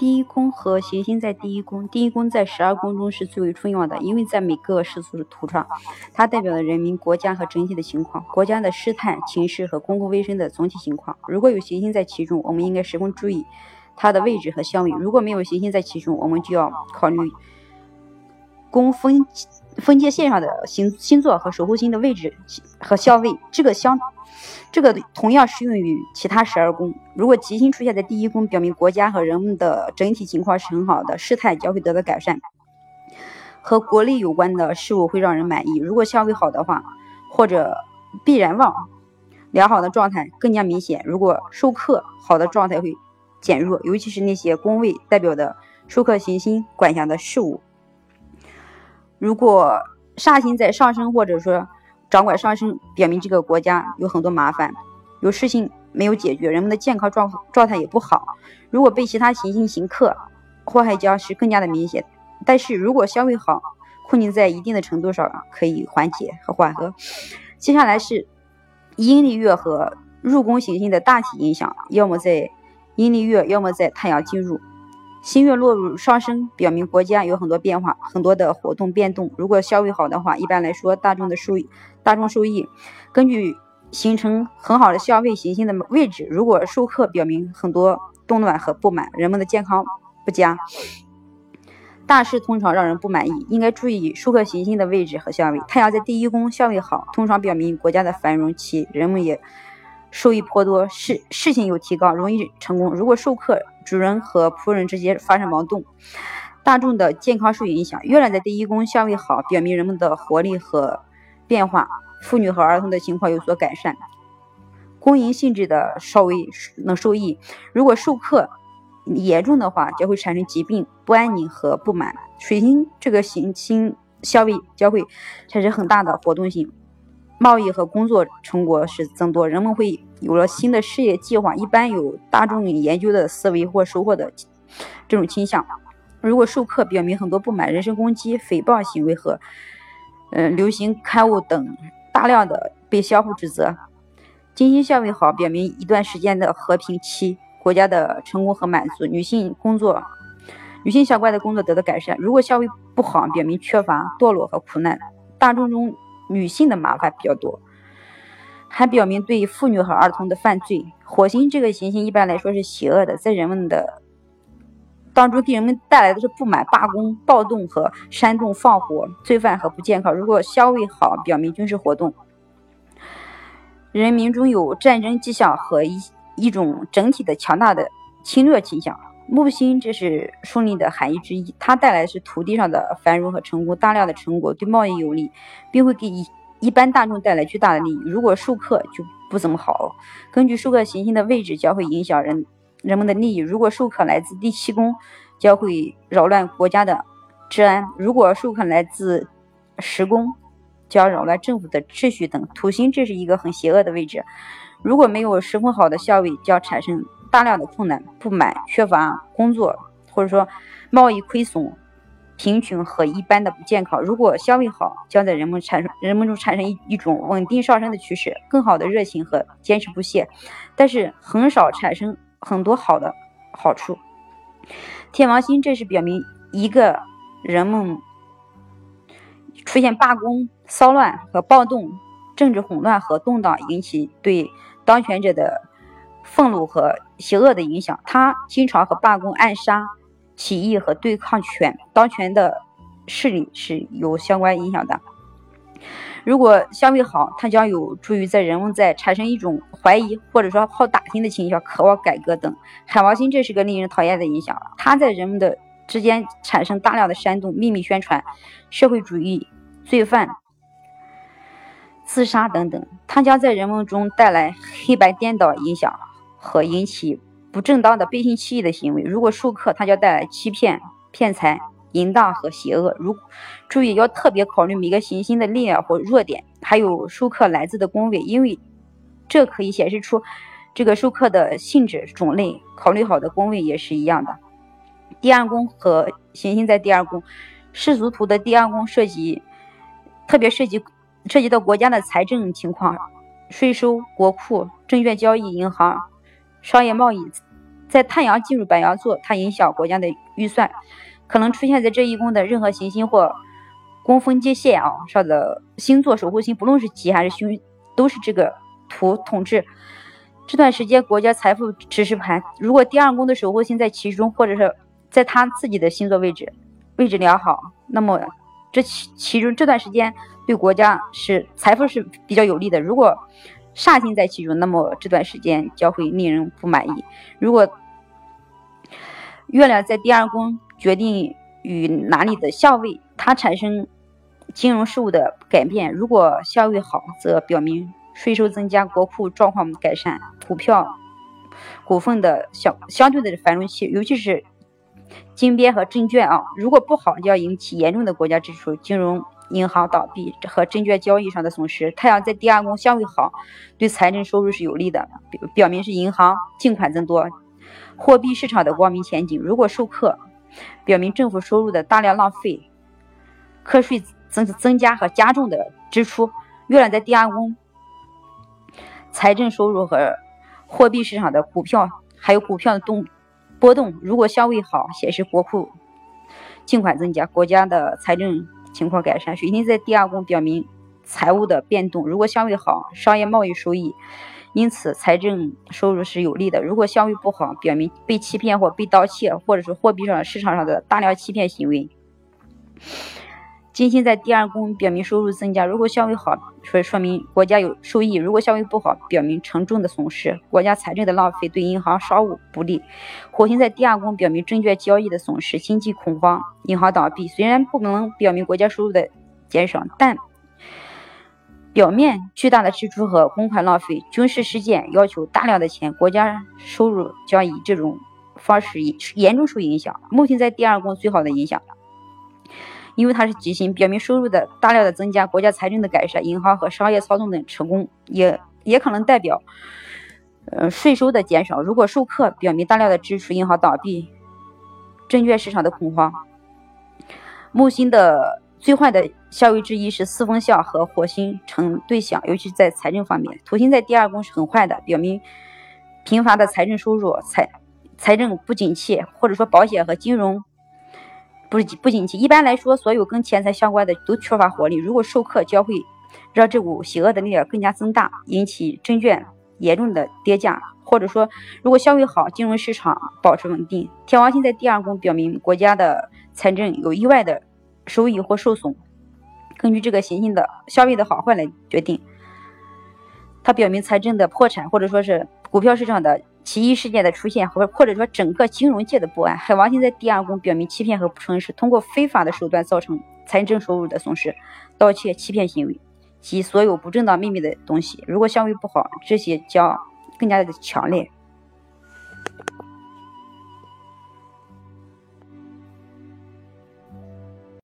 第一宫和行星在第一宫，第一宫在十二宫中是最为重要的，因为在每个世俗的图上，它代表了人民、国家和整体的情况，国家的事态、情势和公共卫生的总体情况。如果有行星在其中，我们应该十分注意它的位置和相位；如果没有行星在其中，我们就要考虑宫分分界线上的星星座和守护星的位置和相位。这个相。这个同样适用于其他十二宫。如果吉星出现在第一宫，表明国家和人们的整体情况是很好的，事态将会得到改善，和国力有关的事物会让人满意。如果相位好的话，或者必然旺，良好的状态更加明显。如果受克好的状态会减弱，尤其是那些宫位代表的受克行星管辖的事物。如果煞星在上升，或者说。掌管上升，表明这个国家有很多麻烦，有事情没有解决，人们的健康状状态也不好。如果被其他行星行克，祸害将是更加的明显。但是如果相位好，困境在一定的程度上可以缓解和缓和。接下来是阴历月和入宫行星的大体影响，要么在阴历月，要么在太阳进入。新月落入上升，表明国家有很多变化，很多的活动变动。如果消位好的话，一般来说大众的收益，大众受益。根据形成很好的相位行星的位置，如果受克，表明很多动乱和不满，人们的健康不佳，大事通常让人不满意。应该注意受克行星的位置和相位。太阳在第一宫相位好，通常表明国家的繁荣期，人们也。收益颇多，事事情有提高，容易成功。如果授课主人和仆人之间发生矛盾，大众的健康受影响。月亮在第一宫相位好，表明人们的活力和变化，妇女和儿童的情况有所改善。公营性质的稍微能受益。如果授课严重的话，将会产生疾病、不安宁和不满。水星这个行星相位将会产生很大的活动性。贸易和工作成果是增多，人们会有了新的事业计划，一般有大众研究的思维或收获的这种倾向。如果授课表明很多不满、人身攻击、诽谤行为和嗯流行刊物等大量的被相互指责。金星相位好，表明一段时间的和平期，国家的成功和满足。女性工作、女性相关的工作得到改善。如果相位不好，表明缺乏、堕落和苦难。大众中。女性的麻烦比较多，还表明对妇女和儿童的犯罪。火星这个行星一般来说是邪恶的，在人们的当中给人们带来的是不满、罢工、暴动和煽动放火、罪犯和不健康。如果相位好，表明军事活动，人民中有战争迹象和一一种整体的强大的侵略倾向。木星这是顺利的含义之一，它带来的是土地上的繁荣和成功，大量的成果对贸易有利，并会给一一般大众带来巨大的利益。如果授课就不怎么好。根据授课行星的位置，将会影响人人们的利益。如果授课来自第七宫，将会扰乱国家的治安；如果授课来自十宫，将扰乱政府的秩序等。土星这是一个很邪恶的位置，如果没有十分好的相位，将产生。大量的困难、不满、缺乏工作，或者说贸易亏损、贫穷和一般的不健康。如果相位好，将在人们产生 人们中产生一一种稳定上升的趋势，更好的热情和坚持不懈，但是很少产生很多好的好处。天王星这是表明一个人们出现罢工、骚乱和暴动、政治混乱和动荡，引起对当权者的。愤怒和邪恶的影响，他经常和罢工、暗杀、起义和对抗权当权的势力是有相关影响的。如果相位好，它将有助于在人们在产生一种怀疑或者说好打听的倾向，渴望改革等。海王星这是个令人讨厌的影响，它在人们的之间产生大量的煽动、秘密宣传、社会主义、罪犯。自杀等等，它将在人们中带来黑白颠倒影响。和引起不正当的背信弃义的行为。如果授课，它将带来欺骗、骗财、淫荡和邪恶。如注意要特别考虑每个行星的力量或弱点，还有授课来自的宫位，因为这可以显示出这个授课的性质种类。考虑好的宫位也是一样的。第二宫和行星在第二宫，世俗图的第二宫涉及特别涉及涉及到国家的财政情况、税收、国库、证券交易、银行。商业贸易、在太阳进入白羊座，它影响国家的预算，可能出现在这一宫的任何行星或宫分界线啊上的星座守护星，不论是吉还是凶，都是这个图统治。这段时间国家财富指示盘，如果第二宫的守护星在其中，或者是在他自己的星座位置位置良好，那么这其其中这段时间对国家是财富是比较有利的。如果煞星在其中，那么这段时间将会令人不满意。如果月亮在第二宫，决定与哪里的相位，它产生金融事务的改变。如果相位好，则表明税收增加，国库状况改善，股票、股份的相相对的繁荣期，尤其是金边和证券啊。如果不好，就要引起严重的国家支出、金融。银行倒闭和证券交易上的损失。太阳在第二宫相位好，对财政收入是有利的，表表明是银行净款增多，货币市场的光明前景。如果受克，表明政府收入的大量浪费，课税增增加和加重的支出。月亮在第二宫，财政收入和货币市场的股票还有股票的动波动，如果相位好，显示国库净款增加，国家的财政。情况改善，水星在第二宫表明财务的变动。如果相位好，商业贸易收益，因此财政收入是有利的。如果相位不好，表明被欺骗或被盗窃，或者是货币上市场上的大量欺骗行为。金星在第二宫表明收入增加，如果相位好，说说明国家有收益；如果相位不好，表明沉重的损失，国家财政的浪费，对银行商务不利。火星在第二宫表明证券交易的损失，经济恐慌，银行倒闭。虽然不能表明国家收入的减少，但表面巨大的支出和公款浪费，军事事件要求大量的钱，国家收入将以这种方式严重受影响。木星在第二宫最好的影响。因为它是吉星，表明收入的大量的增加，国家财政的改善，银行和商业操纵的成功，也也可能代表，呃，税收的减少。如果受克，表明大量的支出，银行倒闭，证券市场的恐慌。木星的最坏的相位之一是四分相和火星成对象，尤其是在财政方面。土星在第二宫是很坏的，表明贫乏的财政收入，财财政不景气，或者说保险和金融。不是不景气。一般来说，所有跟钱财相关的都缺乏活力。如果授课，将会让这股邪恶的力量更加增大，引起证券严重的跌价。或者说，如果消费好，金融市场保持稳定。天王星在第二宫，表明国家的财政有意外的收益或受损。根据这个行星的消费的好坏来决定。它表明财政的破产，或者说是股票市场的。奇异事件的出现，和或者说整个金融界的不安。海王星在第二宫，表明欺骗和不诚实，通过非法的手段造成财政收入的损失，盗窃、欺骗行为及所有不正当秘密的东西。如果相位不好，这些将更加的强烈。